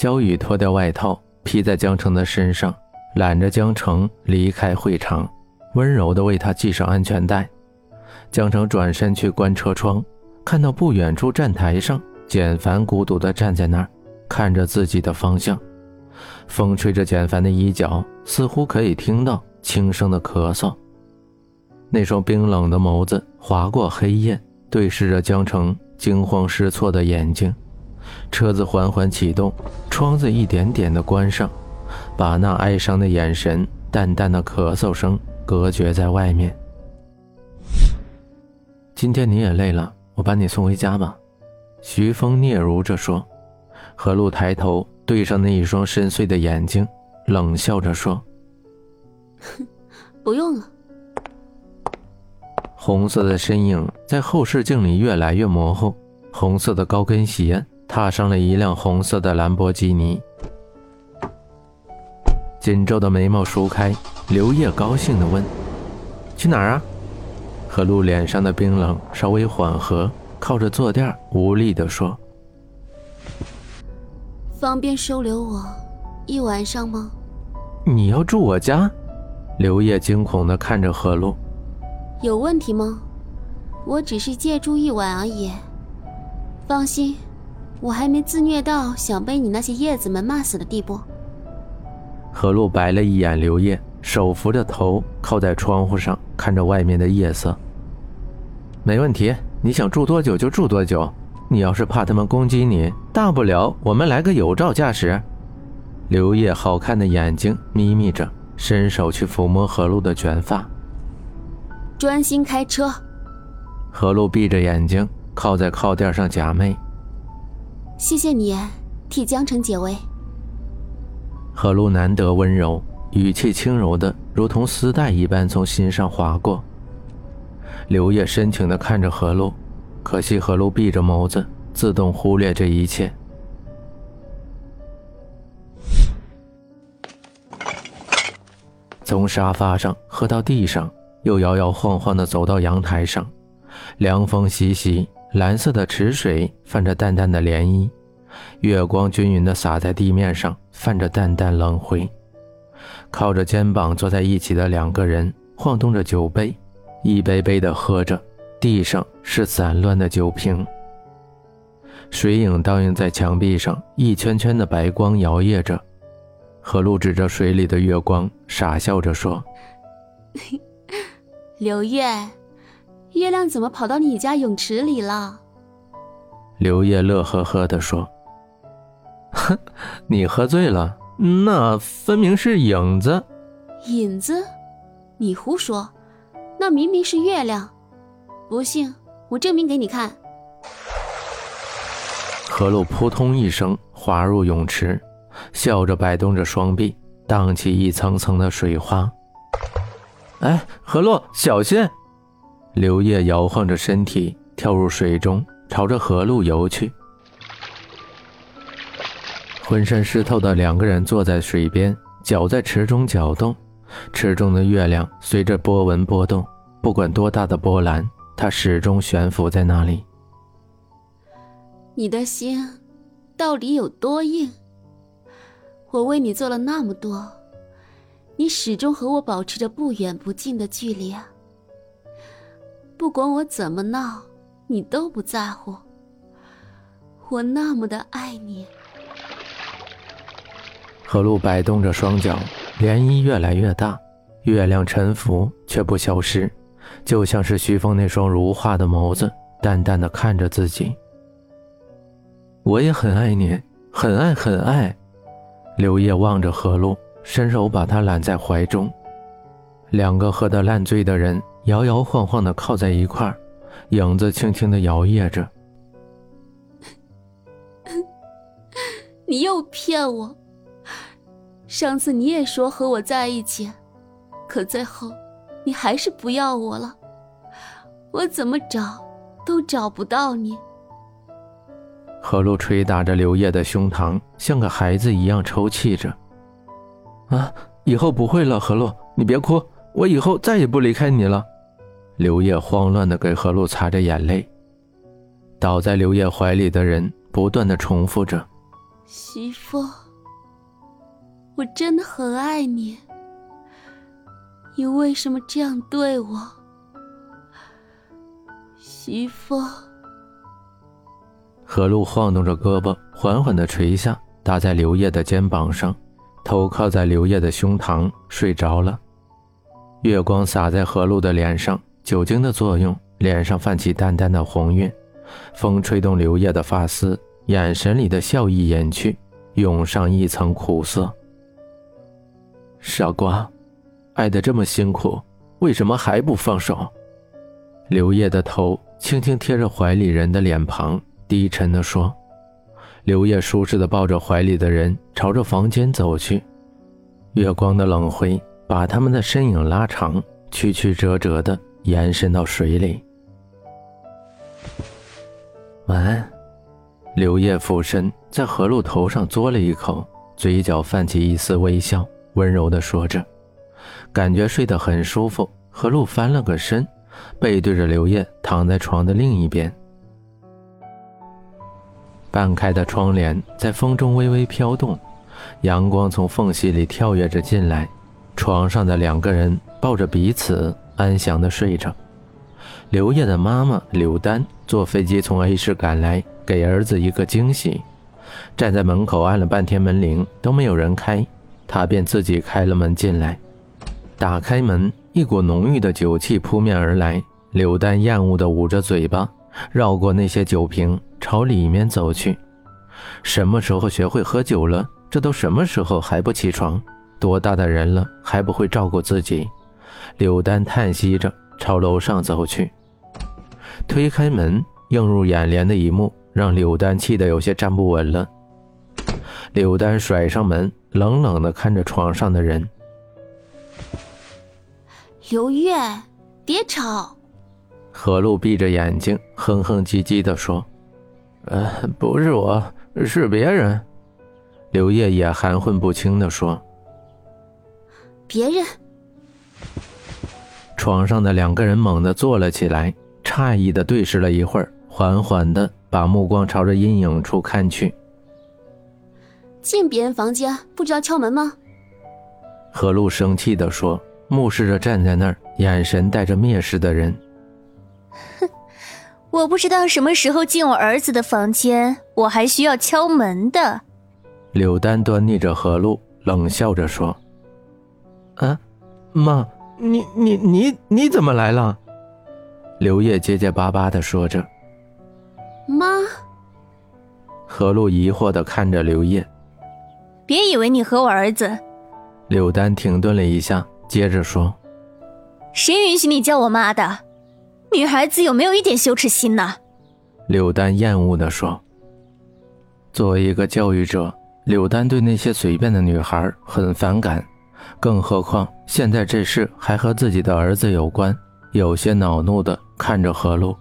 萧雨脱掉外套披在江城的身上，揽着江城离开会场，温柔地为他系上安全带。江城转身去关车窗，看到不远处站台上简凡孤独地站在那儿，看着自己的方向。风吹着简凡的衣角，似乎可以听到轻声的咳嗽。那双冰冷的眸子划过黑夜，对视着江城惊慌失措的眼睛。车子缓缓启动，窗子一点点的关上，把那哀伤的眼神、淡淡的咳嗽声隔绝在外面。今天你也累了，我把你送回家吧。”徐峰嗫嚅着说。何露抬头对上那一双深邃的眼睛，冷笑着说：“哼，不用了。”红色的身影在后视镜里越来越模糊，红色的高跟鞋踏上了一辆红色的兰博基尼。紧皱的眉毛舒开，刘烨高兴地问：“去哪儿啊？”何露脸上的冰冷稍微缓和，靠着坐垫无力地说。方便收留我一晚上吗？你要住我家？刘烨惊恐地看着何露。有问题吗？我只是借住一晚而已。放心，我还没自虐到想被你那些叶子们骂死的地步。何露白了一眼刘烨，手扶着头靠在窗户上，看着外面的夜色。没问题，你想住多久就住多久。你要是怕他们攻击你，大不了我们来个有照驾驶。刘烨好看的眼睛眯眯着，伸手去抚摸何露的卷发。专心开车。何露闭着眼睛靠在靠垫上假寐。谢谢你，替江城解围。何露难得温柔，语气轻柔的如同丝带一般从心上划过。刘烨深情地看着何露。可惜何露闭着眸子，自动忽略这一切。从沙发上喝到地上，又摇摇晃晃地走到阳台上，凉风习习，蓝色的池水泛着淡淡的涟漪，月光均匀地洒在地面上，泛着淡淡冷灰。靠着肩膀坐在一起的两个人晃动着酒杯，一杯杯地喝着。地上是散乱的酒瓶，水影倒映在墙壁上，一圈圈的白光摇曳着。何露指着水里的月光，傻笑着说：“刘月，月亮怎么跑到你家泳池里了？”刘烨乐呵呵地说：“哼，你喝醉了，那分明是影子。”影子？你胡说，那明明是月亮。不信，我证明给你看。何露扑通一声滑入泳池，笑着摆动着双臂，荡起一层层的水花。哎，何洛，小心！刘烨摇晃着身体跳入水中，朝着河路游去。浑身湿透的两个人坐在水边，脚在池中搅动，池中的月亮随着波纹波动，不管多大的波澜。它始终悬浮在那里。你的心到底有多硬？我为你做了那么多，你始终和我保持着不远不近的距离啊！不管我怎么闹，你都不在乎。我那么的爱你。何露摆动着双脚，涟漪越来越大，月亮沉浮却不消失。就像是徐峰那双如画的眸子，淡淡的看着自己。我也很爱你，很爱很爱。刘烨望着何露，伸手把她揽在怀中。两个喝得烂醉的人摇摇晃晃的靠在一块儿，影子轻轻的摇曳着。你又骗我！上次你也说和我在一起，可最后……你还是不要我了，我怎么找都找不到你。何露捶打着刘烨的胸膛，像个孩子一样抽泣着。啊，以后不会了，何露，你别哭，我以后再也不离开你了。刘烨慌乱地给何露擦着眼泪。倒在刘烨怀里的人不断地重复着：“媳妇，我真的很爱你。你为什么这样对我，媳妇？何露晃动着胳膊，缓缓的垂下，搭在刘烨的肩膀上，头靠在刘烨的胸膛，睡着了。月光洒在何露的脸上，酒精的作用，脸上泛起淡淡的红晕。风吹动刘烨的发丝，眼神里的笑意掩去，涌上一层苦涩。傻瓜。爱的这么辛苦，为什么还不放手？刘烨的头轻轻贴着怀里人的脸庞，低沉地说。刘烨舒适地抱着怀里的人，朝着房间走去。月光的冷辉把他们的身影拉长，曲曲折折的延伸到水里。晚安。刘烨俯身在何露头上嘬了一口，嘴角泛起一丝微笑，温柔的说着。感觉睡得很舒服，何露翻了个身，背对着刘烨躺在床的另一边。半开的窗帘在风中微微飘动，阳光从缝隙里跳跃着进来。床上的两个人抱着彼此，安详地睡着。刘烨的妈妈刘丹坐飞机从 A 市赶来，给儿子一个惊喜。站在门口按了半天门铃都没有人开，他便自己开了门进来。打开门，一股浓郁的酒气扑面而来。柳丹厌恶地捂着嘴巴，绕过那些酒瓶，朝里面走去。什么时候学会喝酒了？这都什么时候还不起床？多大的人了还不会照顾自己？柳丹叹息着朝楼上走去。推开门，映入眼帘的一幕让柳丹气得有些站不稳了。柳丹甩上门，冷冷地看着床上的人。刘月，别吵！何露闭着眼睛，哼哼唧唧地说：“呃，不是我，是别人。”刘烨也含混不清地说：“别人。”床上的两个人猛地坐了起来，诧异地对视了一会儿，缓缓地把目光朝着阴影处看去。进别人房间不知道敲门吗？何露生气地说。目视着站在那儿，眼神带着蔑视的人。哼，我不知道什么时候进我儿子的房间，我还需要敲门的。柳丹端睨着何露，冷笑着说：“啊，妈，你你你你怎么来了？”刘烨结结巴巴的说着：“妈。”何露疑惑的看着刘烨：“别以为你和我儿子。”柳丹停顿了一下。接着说：“谁允许你叫我妈的？女孩子有没有一点羞耻心呢？”柳丹厌恶的说：“作为一个教育者，柳丹对那些随便的女孩很反感，更何况现在这事还和自己的儿子有关。”有些恼怒地看着何露。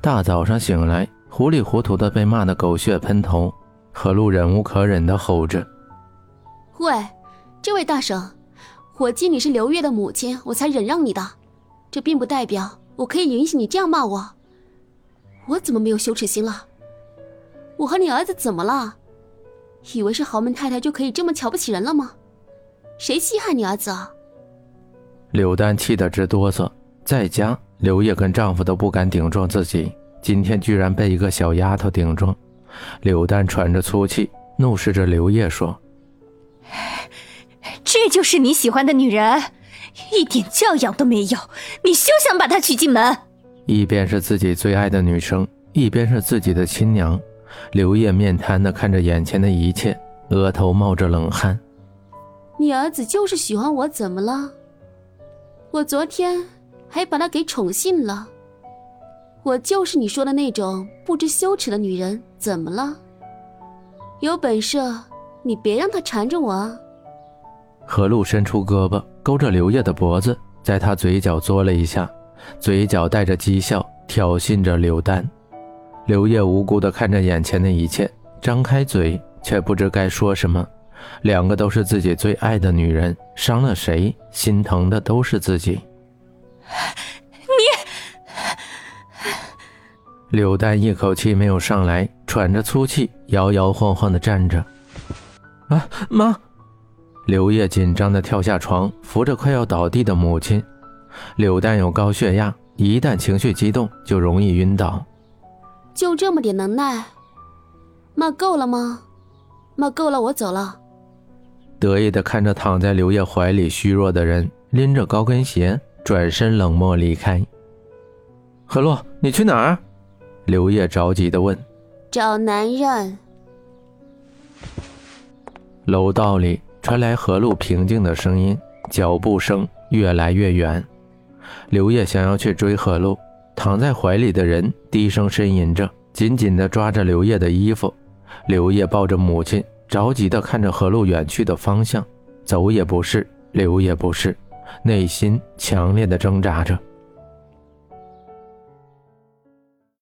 大早上醒来，糊里糊涂的被骂得狗血喷头，何露忍无可忍地吼着：“喂，这位大婶！”我记你是刘月的母亲，我才忍让你的，这并不代表我可以允许你这样骂我。我怎么没有羞耻心了？我和你儿子怎么了？以为是豪门太太就可以这么瞧不起人了吗？谁稀罕你儿子啊？柳丹气得直哆嗦，在家刘烨跟丈夫都不敢顶撞自己，今天居然被一个小丫头顶撞。柳丹喘着粗气，怒视着刘烨说。这就是你喜欢的女人，一点教养都没有，你休想把她娶进门。一边是自己最爱的女生，一边是自己的亲娘，刘烨面瘫的看着眼前的一切，额头冒着冷汗。你儿子就是喜欢我，怎么了？我昨天还把他给宠幸了。我就是你说的那种不知羞耻的女人，怎么了？有本事你别让他缠着我啊！何露伸出胳膊勾着刘烨的脖子，在他嘴角嘬了一下，嘴角带着讥笑，挑衅着刘丹。刘烨无辜地看着眼前的一切，张开嘴却不知该说什么。两个都是自己最爱的女人，伤了谁，心疼的都是自己。你，柳丹一口气没有上来，喘着粗气，摇摇晃晃的站着。啊，妈！刘烨紧张的跳下床，扶着快要倒地的母亲。柳丹有高血压，一旦情绪激动，就容易晕倒。就这么点能耐？妈够了吗？妈够了，我走了。得意地看着躺在刘烨怀里虚弱的人，拎着高跟鞋转身冷漠离开。何洛，你去哪儿？刘烨着急地问。找男人。楼道里传来何露平静的声音，脚步声越来越远。刘烨想要去追何露，躺在怀里的人低声呻吟着，紧紧地抓着刘烨的衣服。刘烨抱着母亲，着急地看着何路远去的方向，走也不是，留也不是，内心强烈的挣扎着。